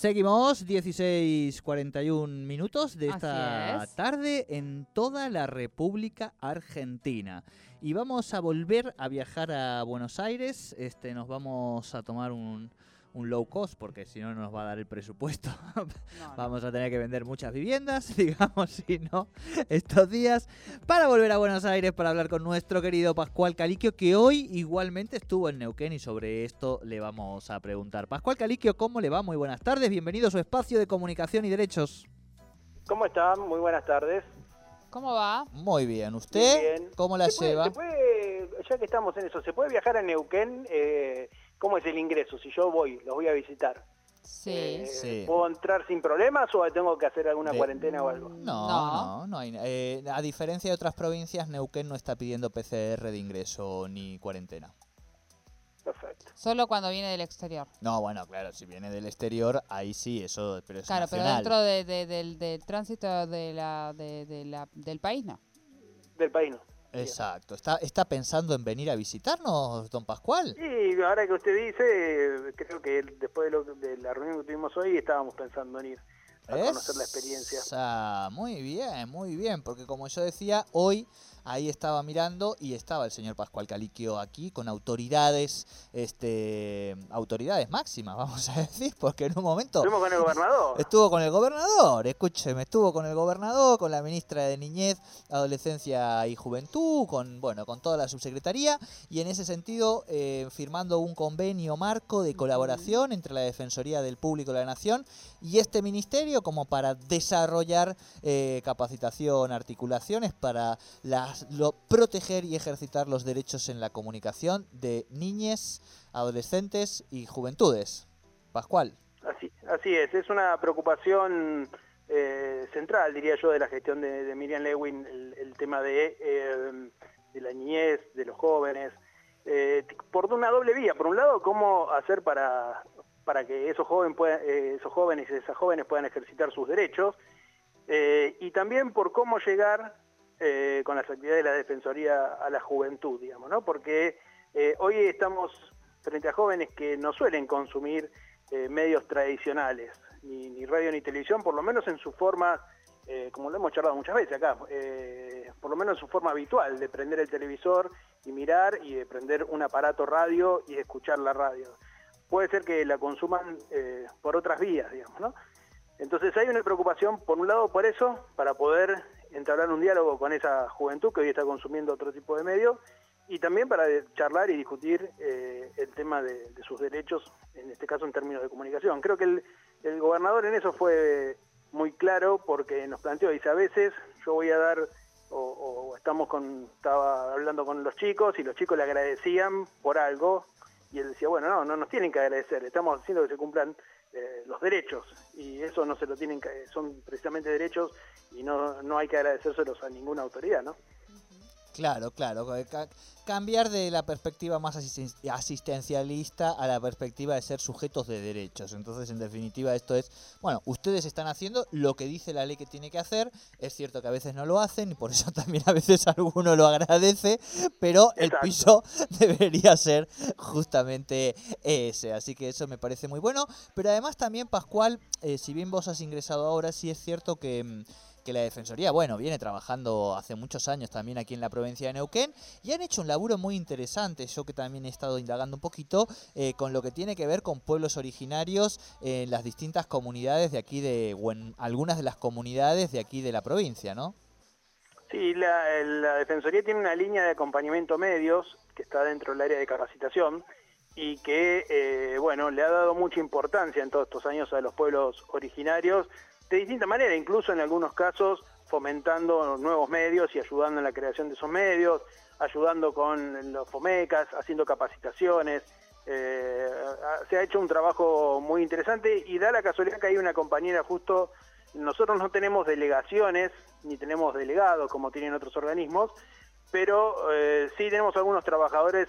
Seguimos 16.41 minutos de esta es. tarde en toda la República Argentina. Y vamos a volver a viajar a Buenos Aires. Este, nos vamos a tomar un, un low cost porque si no no nos va a dar el presupuesto. No, no. Vamos a tener que vender muchas viviendas, digamos, si no, estos días, para volver a Buenos Aires para hablar con nuestro querido Pascual Caliquio, que hoy igualmente estuvo en Neuquén y sobre esto le vamos a preguntar. Pascual Caliquio, ¿cómo le va? Muy buenas tardes, bienvenido a su espacio de comunicación y derechos. ¿Cómo están? Muy buenas tardes. ¿Cómo va? Muy bien, ¿usted Muy bien. cómo la ¿Se puede- lleva? se puede- ya que estamos en eso, ¿se puede viajar a Neuquén? Eh, ¿Cómo es el ingreso? Si yo voy, los voy a visitar. Sí. Eh, Sí. ¿Puedo entrar sin problemas o tengo que hacer alguna De- cuarentena o algo? No, No. no, no hay. eh, a diferencia de otras provincias, Neuquén no está pidiendo PCR de ingreso ni cuarentena. Perfecto. Solo cuando viene del exterior. No, bueno, claro, si viene del exterior, ahí sí, eso, pero es Claro, pero dentro de- de- del, del tránsito de la, de, de la, del país no. Del país no. Exacto. ¿Está, ¿Está pensando en venir a visitarnos, don Pascual? Y ahora que usted dice, creo que después de, lo- de la reunión que tuvimos hoy estábamos pensando en ir a conocer la experiencia. Muy bien, muy bien, porque como yo decía, hoy ahí estaba mirando y estaba el señor Pascual Caliquio aquí con autoridades, este, autoridades máximas, vamos a decir, porque en un momento Estuvimos con el gobernador. Estuvo con el gobernador, escúcheme, estuvo con el gobernador, con la ministra de Niñez, Adolescencia y Juventud, con bueno, con toda la subsecretaría y en ese sentido eh, firmando un convenio marco de colaboración entre la Defensoría del Público de la Nación y este ministerio como para desarrollar eh, capacitación, articulaciones para las, lo- proteger y ejercitar los derechos en la comunicación de niñez, adolescentes y juventudes. Pascual. Así, así es, es una preocupación eh, central, diría yo, de la gestión de, Miriam Lewin, el, tema de, eh, de la niñez, de los jóvenes, eh, por una doble vía. Por un lado, cómo hacer para, para que esos, puedan- eh, esos jóvenes y esas jóvenes puedan ejercitar sus derechos, y también por cómo llegar eh, con las actividades de la Defensoría a la juventud, digamos, ¿no? Porque eh, hoy estamos frente a jóvenes que no suelen consumir eh, medios tradicionales, ni, radio ni televisión, por lo menos en su forma, como lo hemos charlado muchas veces acá, por lo menos en su forma habitual de prender el televisor y mirar y de prender un aparato radio y escuchar la radio. Puede ser que la consuman por otras vías, digamos, ¿no? Entonces hay una preocupación, por un lado, por eso, para poder entablar un diálogo con esa juventud que hoy está consumiendo otro tipo de medios, y también para charlar y discutir eh, el tema de, de sus derechos, en este caso en términos de comunicación. Creo que el, el gobernador en eso fue muy claro porque nos planteó, dice, a veces yo voy a dar, o, o estamos con, estaba hablando con los chicos y los chicos le agradecían por algo, y él decía, bueno, no, no nos tienen que agradecer, estamos haciendo que se cumplan eh, los derechos, y eso no se lo tienen que, son precisamente derechos y no, no hay que agradecérselos a ninguna autoridad, ¿no? Claro, claro. eh, ca- cambiar de la perspectiva más asisten- asistencialista a la perspectiva de ser sujetos de derechos. Entonces, en definitiva, esto es, bueno, ustedes están haciendo lo que dice la ley que tiene que hacer. Es cierto que a veces no lo hacen y por eso también a veces alguno lo agradece, pero el Exacto. piso debería ser justamente ese. Así que eso me parece muy bueno. Pero además también, Pascual, eh, si bien vos has ingresado ahora, sí es cierto que... que la Defensoría, bueno, viene trabajando hace muchos años también aquí en la provincia de Neuquén y han hecho un laburo muy interesante, yo que también he estado indagando un poquito, eh, con lo que tiene que ver con pueblos originarios en las distintas comunidades de aquí de, o en algunas de las comunidades de aquí de la provincia, ¿no? Sí, la, la Defensoría tiene una línea de acompañamiento medios que está dentro del área de capacitación y que, eh, bueno, le ha dado mucha importancia en todos estos años a los pueblos originarios de distinta manera, incluso en algunos casos fomentando nuevos medios y ayudando en la creación de esos medios, ayudando con los FOMECAS, haciendo capacitaciones. Eh, se ha hecho un trabajo muy interesante y da la casualidad que hay una compañera justo, nosotros no tenemos delegaciones ni tenemos delegados como tienen otros organismos, pero eh, sí tenemos algunos trabajadores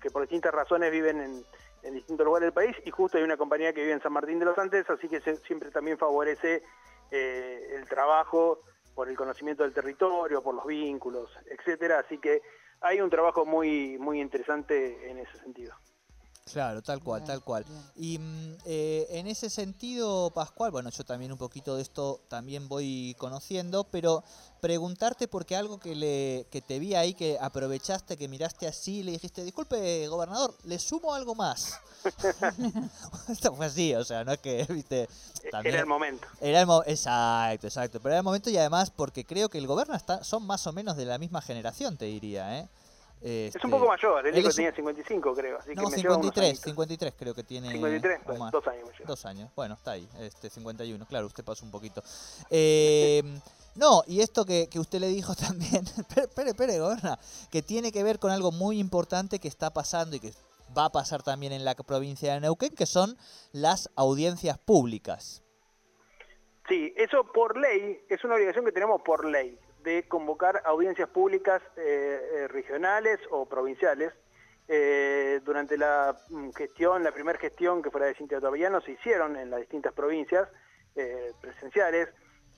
que por distintas razones viven en, en distintos lugares del país y justo hay una compañía que vive en San Martín de los Andes, así que siempre también favorece eh, el trabajo por el conocimiento del territorio, por los vínculos, etcétera, así que hay un trabajo muy muy interesante en ese sentido. Claro, tal cual, Bien, tal cual. bien. Y mm, eh, en ese sentido, Pascual, bueno, yo también un poquito de esto también voy conociendo, pero preguntarte porque algo que le que te vi ahí que aprovechaste, que miraste así, le dijiste, disculpe, gobernador, le sumo algo más. esto fue así, o sea, no es que, viste, también Era el momento. era el mo- exacto, exacto, pero era el momento y además porque creo que el gobierno está, son más o menos de la misma generación, te diría, ¿eh? Es Este, un poco mayor, el hijo tenía 55 creo, así que No, me lleva unos 53, añitos. 53 creo que tiene. 53, o pues, más. dos años me lleva. Dos años, bueno, está ahí, este 51, claro, usted pasó un poquito. Eh, no, y esto que, que usted le dijo también, espere, espere, gobierna, que tiene que ver con algo muy importante que está pasando y que va a pasar también en la provincia de Neuquén, que son las audiencias públicas. Sí, eso por ley, es una obligación que tenemos por ley, de convocar audiencias públicas eh, eh, regionales o provinciales. Eh, durante la mm, gestión, la primera gestión que fue la de Cintia Ottaviano, se hicieron en las distintas provincias presenciales.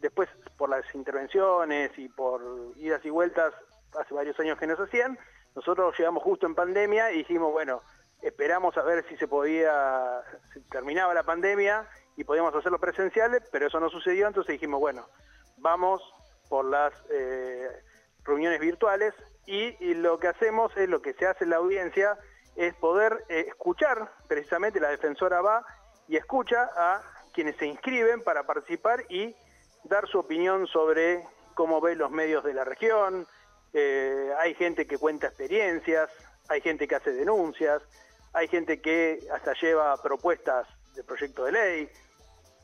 Después, por las intervenciones y por idas y vueltas, hace varios años que no se hacían, nosotros llegamos justo en pandemia y dijimos, bueno, esperamos a ver si se podía, si terminaba la pandemia y podíamos hacerlo presenciales, pero eso no sucedió, entonces dijimos, bueno, vamos por las eh, reuniones virtuales y, lo que hacemos es, lo que se hace en la audiencia, es poder eh, escuchar, precisamente la defensora va y escucha a quienes se inscriben para participar y dar su opinión sobre cómo ven los medios de la región, eh, hay gente que cuenta experiencias, hay gente que hace denuncias, hay gente que hasta lleva propuestas de proyecto de ley.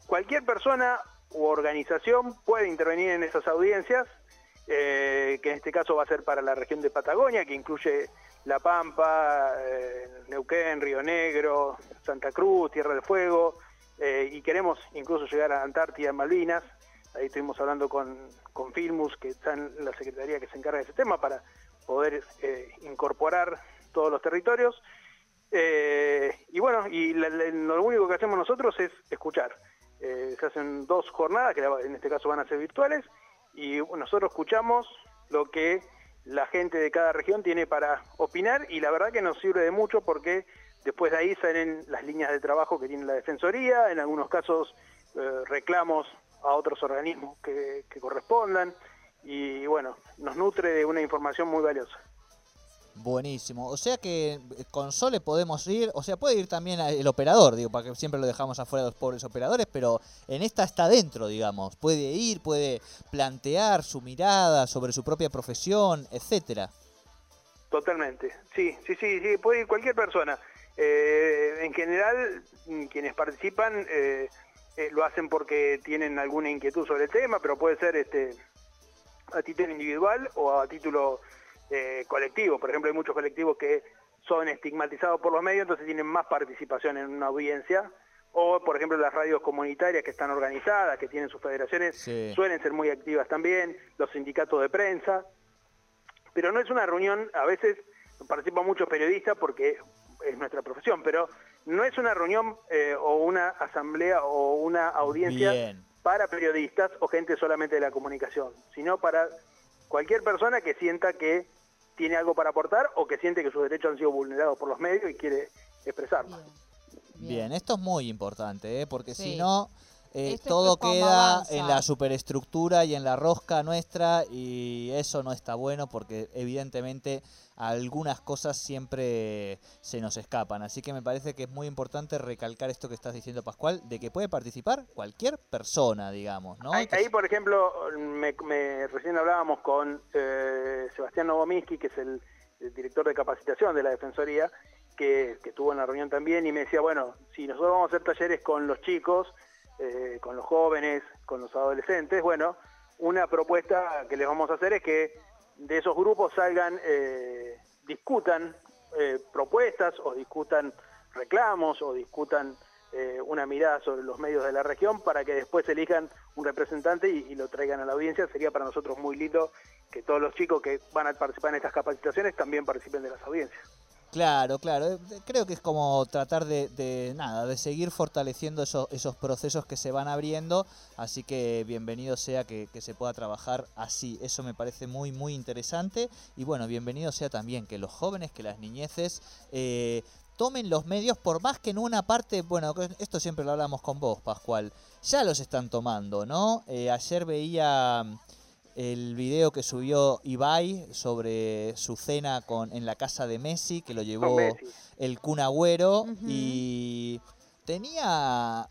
Cualquier persona u organización puede intervenir en esas audiencias, eh, que en este caso va a ser para la región de Patagonia, que incluye La Pampa, eh, Neuquén, Río Negro, Santa Cruz, Tierra del Fuego, eh, y queremos incluso llegar a Antártida, Malvinas. Ahí estuvimos hablando con, con Filmus, que está en la secretaría que se encarga de ese tema, para poder incorporar todos los territorios. Y bueno, y lo único que hacemos nosotros es escuchar. Eh, se hacen dos jornadas, que en este caso van a ser virtuales, y nosotros escuchamos lo que la gente de cada región tiene para opinar, y la verdad que nos sirve de mucho porque después de ahí salen las líneas de trabajo que tiene la Defensoría, en algunos casos eh, reclamos a otros organismos que, que correspondan, y bueno, nos nutre de una información muy valiosa. Buenísimo. O sea que eh, con Sole podemos ir, o sea, puede ir también el operador, digo, para que siempre lo dejamos afuera de los pobres operadores, pero en esta está dentro, digamos. Puede ir, puede plantear su mirada sobre su propia profesión, etcétera. Totalmente, sí, sí, sí, sí, puede ir cualquier persona. Eh, en general, mm, quienes participan eh, eh, lo hacen porque tienen alguna inquietud sobre el tema, pero puede ser este a título individual o a título eh, colectivo. Por ejemplo, hay muchos colectivos que son estigmatizados por los medios, entonces tienen más participación en una audiencia. O, por ejemplo, las radios comunitarias que están organizadas, que tienen sus federaciones, Sí. suelen ser muy activas también, los sindicatos de prensa pero no es una reunión, a veces participan muchos periodistas porque es nuestra profesión, pero no es una reunión eh, o una asamblea o una audiencia Bien. para periodistas o gente solamente de la comunicación, sino para cualquier persona que sienta que tiene algo para aportar o que siente que sus derechos han sido vulnerados por los medios y quiere expresarlo. Bien. Bien, esto es muy importante, ¿eh? porque si no, eh, Esto es todo queda avanza. en la superestructura y en la rosca nuestra y eso no está bueno porque evidentemente algunas cosas siempre se nos escapan. Así que me parece que es muy importante recalcar esto que estás diciendo, Pascual, de que puede participar cualquier persona, digamos, ¿no? Ahí, por ejemplo, me, me- recién hablábamos con eh, Sebastián Novominsky, que es el, el director de capacitación de la Defensoría, que, que estuvo en la reunión también, y me decía, bueno, si nosotros vamos a hacer talleres con los chicos, eh, con los jóvenes, con los adolescentes, bueno, una propuesta que les vamos a hacer es que de esos grupos salgan, eh, discutan eh, propuestas o discutan reclamos o discutan una mirada sobre los medios de la región para que después elijan un representante y, y lo traigan a la audiencia. Sería para nosotros muy lindo que todos los chicos que van a participar en estas capacitaciones también participen de las audiencias. Claro, claro. eh, Creo que es como tratar de, de nada, de seguir fortaleciendo esos, esos procesos que se van abriendo. Así que bienvenido sea que, se pueda trabajar así. Eso me parece muy, muy interesante. Y bueno, bienvenido sea también que los jóvenes, que las niñeces eh, tomen los medios, por más que en una parte, bueno, esto siempre lo hablamos con vos, Pascual, ya los están tomando, ¿no? Eh, ayer veía el video que subió Ibai sobre su cena con en la casa de Messi, que lo llevó el Kun Agüero, y tenía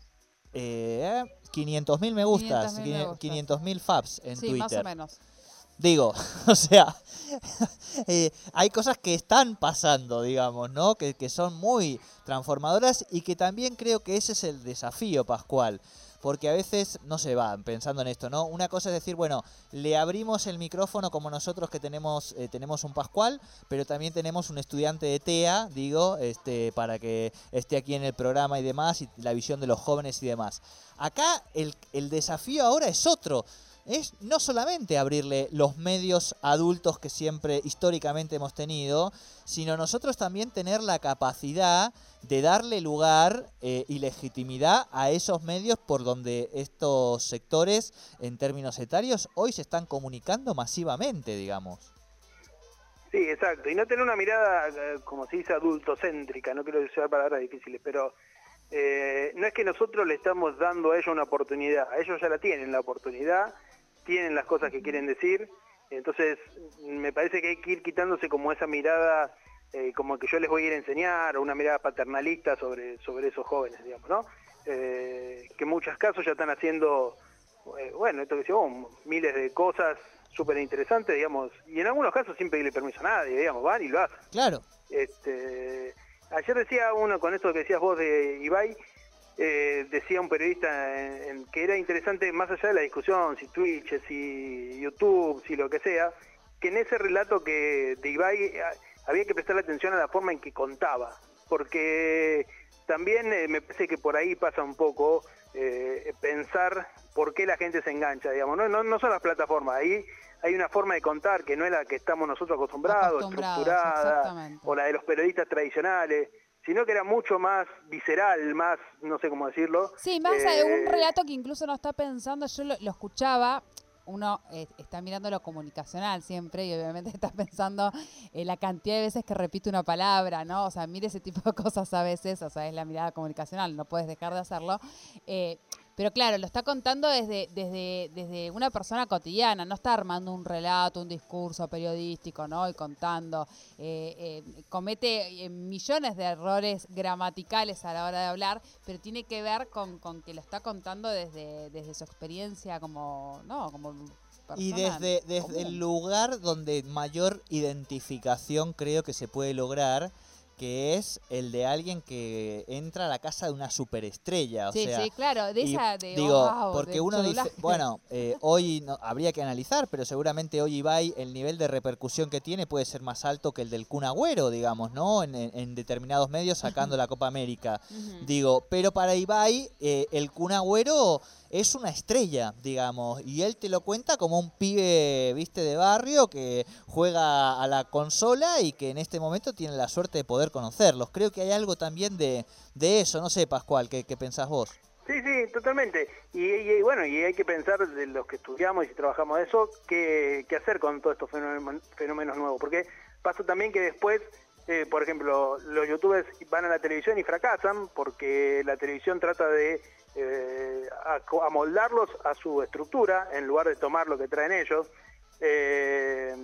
eh, 500 mil me gustas, 500 mil faps en sí, Más o menos. Digo, o sea, eh, hay cosas que están pasando, digamos, ¿no? Que, que son muy transformadoras y que también creo que ese es el desafío, Pascual porque a veces no se van pensando en esto, ¿no? Una cosa es decir, bueno, le abrimos el micrófono como nosotros que tenemos eh, tenemos un Pascual, pero también tenemos un estudiante de TEA, digo, este para que esté aquí en el programa y demás y la visión de los jóvenes y demás. Acá el, el desafío ahora es otro es no solamente abrirle los medios adultos que siempre históricamente hemos tenido, sino nosotros también tener la capacidad de darle lugar eh, y legitimidad a esos medios por donde estos sectores, en términos etarios, hoy se están comunicando masivamente, digamos. Sí, exacto. Y no tener una mirada, eh, como se dice, adultocéntrica, no quiero usar palabras difíciles, pero eh, no es que nosotros le estamos dando a ellos una oportunidad, ellos ya la tienen la oportunidad tienen las cosas que quieren decir. Entonces, me parece que hay que ir quitándose como esa mirada, eh, como que yo les voy a ir a enseñar, o una mirada paternalista sobre, sobre esos jóvenes, digamos, ¿no? Eh, que en muchos casos ya están haciendo, eh, bueno, esto que decimos, miles de cosas súper interesantes, digamos, y en algunos casos sin pedirle permiso a nadie, digamos, van y lo hacen. Claro. Este, ayer decía uno con eso que decías vos de Ibai, eh, decía un periodista en, que era interesante, más allá de la discusión, si Twitch, si YouTube, si lo que sea, que en ese relato que de Ibai eh, había que prestar atención a la forma en que contaba, porque también eh, me parece que por ahí pasa un poco pensar por qué la gente se engancha, digamos, no, no, no son las plataformas, ahí hay una forma de contar que no es la que estamos nosotros acostumbrados, estructurada, o la de los periodistas tradicionales sino que era mucho más visceral, más, no sé cómo decirlo. Sí, más un eh, relato que incluso no está pensando, yo lo, escuchaba, uno eh, está mirando lo comunicacional siempre y obviamente está pensando en la cantidad de veces que repite una palabra, ¿no? O sea, mire ese tipo de cosas a veces, o sea, es la mirada comunicacional, no puedes dejar de hacerlo. Pero claro, lo está contando desde, desde, desde una persona cotidiana, no está armando un relato, un discurso periodístico, ¿no? Y contando. Eh, eh, comete eh, millones de errores gramaticales a la hora de hablar, pero tiene que ver con, con que lo está contando desde, desde su experiencia como, ¿no? Como y desde, desde el lugar donde mayor identificación creo que se puede lograr que es el de alguien que entra a la casa de una superestrella. O sí, sea, sí, claro, de esa de Digo, porque uno dice, bueno, eh, hoy no, habría que analizar, pero seguramente hoy Ibai, el nivel de repercusión que tiene puede ser más alto que el del Kun Agüero, digamos, ¿no? En, determinados medios sacando la Copa América. Digo, pero para Ibai, eh, el Kun Agüero es una estrella, digamos, y él te lo cuenta como un pibe, viste, de barrio que juega a la consola y que en este momento tiene la suerte de poder conocerlos. Creo que hay algo también de, de eso, no sé, Pascual, ¿qué, qué pensás vos? Sí, sí, totalmente. Y, bueno, y hay que pensar de los que estudiamos y trabajamos eso, qué, qué hacer con todos estos fenómenos, nuevos, porque pasa también que después eh, por ejemplo, los youtubers van a la televisión y fracasan porque la televisión trata de eh, amoldarlos a su estructura en lugar de tomar lo que traen ellos. Eh,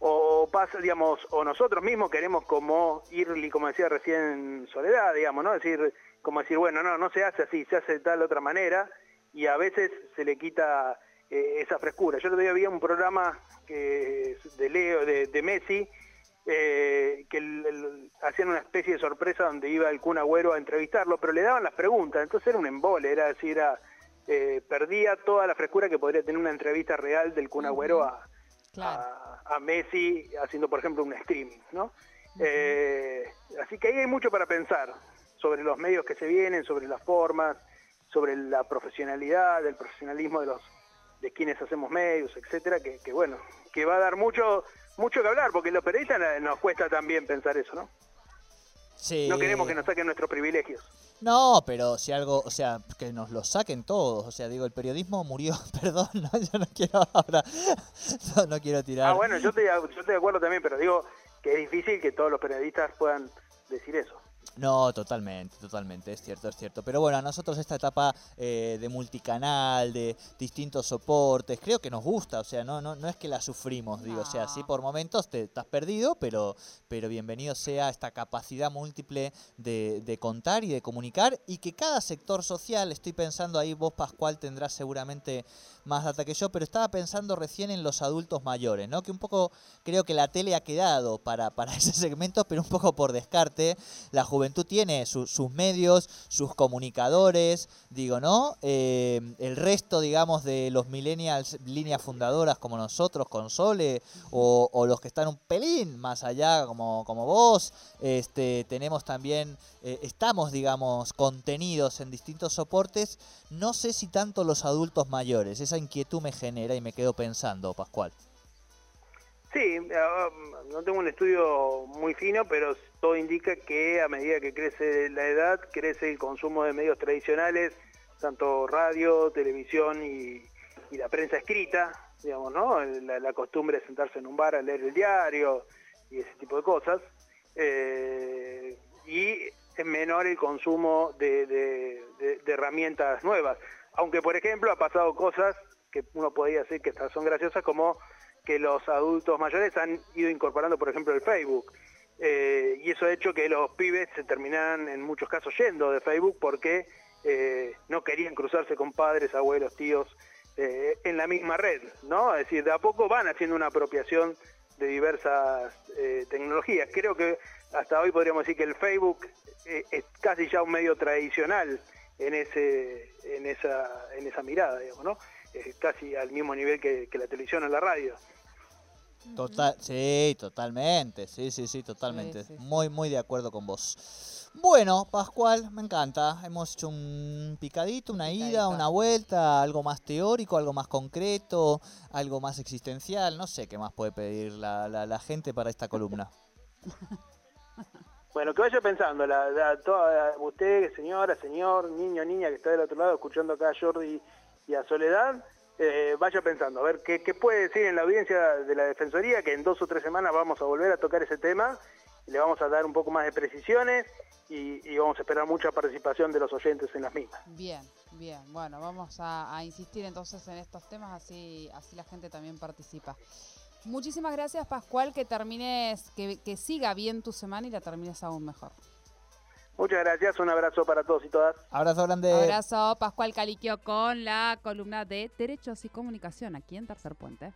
o pasa, digamos, o nosotros mismos queremos como ir, como decía recién Soledad, digamos, ¿no? decir, como decir, bueno, no, no se hace así, se hace de tal otra manera, y a veces se le quita eh, esa frescura. Yo todavía había un programa de Leo, de Messi, eh, que hacían una especie de sorpresa donde iba el Kun Agüero a entrevistarlo, pero le daban las preguntas, entonces era un embole, era decir, eh, perdía toda la frescura que podría tener una entrevista real del Kun Agüero a, a, Messi haciendo, por ejemplo, un streaming, ¿no? Eh, así que ahí hay mucho para pensar sobre los medios que se vienen, sobre las formas, sobre la profesionalidad, el profesionalismo de los de quienes hacemos medios, etcétera, que, que bueno, que va a dar mucho mucho que hablar, porque los periodistas nos cuesta también pensar eso, ¿no? Sí. No queremos que nos saquen nuestros privilegios. No, pero si algo, o sea, que nos lo saquen todos. O sea, digo, el periodismo murió, perdón, no, yo no quiero ahora, no, quiero tirar. Ah, bueno, yo estoy, yo estoy de acuerdo también, pero digo que es difícil que todos los periodistas puedan decir eso. No, totalmente, totalmente, es cierto, es cierto. Pero bueno, a nosotros esta etapa eh, de multicanal, de distintos soportes, creo que nos gusta, o sea, no, no, no es que la sufrimos, digo, o sea, sí por momentos te estás perdido, pero, pero bienvenido sea esta capacidad múltiple de, de contar y de comunicar y que cada sector social, estoy pensando ahí, vos Pascual tendrás seguramente más data que yo, pero estaba pensando recién en los adultos mayores, ¿no? Que un poco creo que la tele ha quedado para, para ese segmento, pero un poco por descarte. La juventud tiene sus medios, sus comunicadores, digo, ¿no? Eh, el resto, digamos, de los millennials, líneas fundadoras como nosotros, con Sole, o, o los que están un pelín más allá, como, como vos, este, tenemos también, eh, estamos, digamos, contenidos en distintos soportes. No sé si tanto los adultos mayores, esa inquietud me genera y me quedo pensando, Pascual. Sí, ah, no tengo un estudio muy fino, pero todo indica que a medida que crece la edad, crece el consumo de medios tradicionales, tanto radio, televisión y, la prensa escrita, digamos, ¿no? La, costumbre de sentarse en un bar a leer el diario y ese tipo de cosas. Eh, y es menor el consumo de herramientas nuevas. Aunque, por ejemplo, ha pasado cosas que uno podría decir que son graciosas, como que los adultos mayores han ido incorporando, por ejemplo, el Facebook. Eh, y eso ha hecho que los pibes se terminaran en muchos casos yendo de Facebook porque eh, no querían cruzarse con padres, abuelos, tíos eh, en la misma red, ¿no? Es decir, de a poco van haciendo una apropiación de diversas tecnologías. Creo que hasta hoy podríamos decir que el Facebook es casi ya un medio tradicional en ese en esa en esa mirada, digamos, ¿no? casi al mismo nivel que, la televisión o la radio. Total, sí, totalmente, sí, sí, sí, totalmente. Muy, muy de acuerdo con vos. Bueno, Pascual, me encanta. Hemos hecho un picadito, una ida, una vuelta, algo más teórico, algo más concreto, algo más existencial. No sé qué más puede pedir la, la, gente para esta columna. Bueno, que vaya pensando, la, toda, usted, señora, señor, niño, niña que está del otro lado escuchando acá a Jordi y a Soledad, eh, vaya pensando, a ver ¿qué, puede decir en la audiencia de la Defensoría, que en dos o tres semanas vamos a volver a tocar ese tema, le vamos a dar un poco más de precisiones y, vamos a esperar mucha participación de los oyentes en las mismas. Bien, bien, bueno, vamos a, insistir entonces en estos temas, así, así la gente también participa. Muchísimas gracias Pascual, que termines, que, que siga bien tu semana y la termines aún mejor. Muchas gracias, un abrazo para todos y todas. Abrazo grande. Abrazo, Pascual Caliquio con la columna de Derechos y Comunicación aquí en Tercer Puente.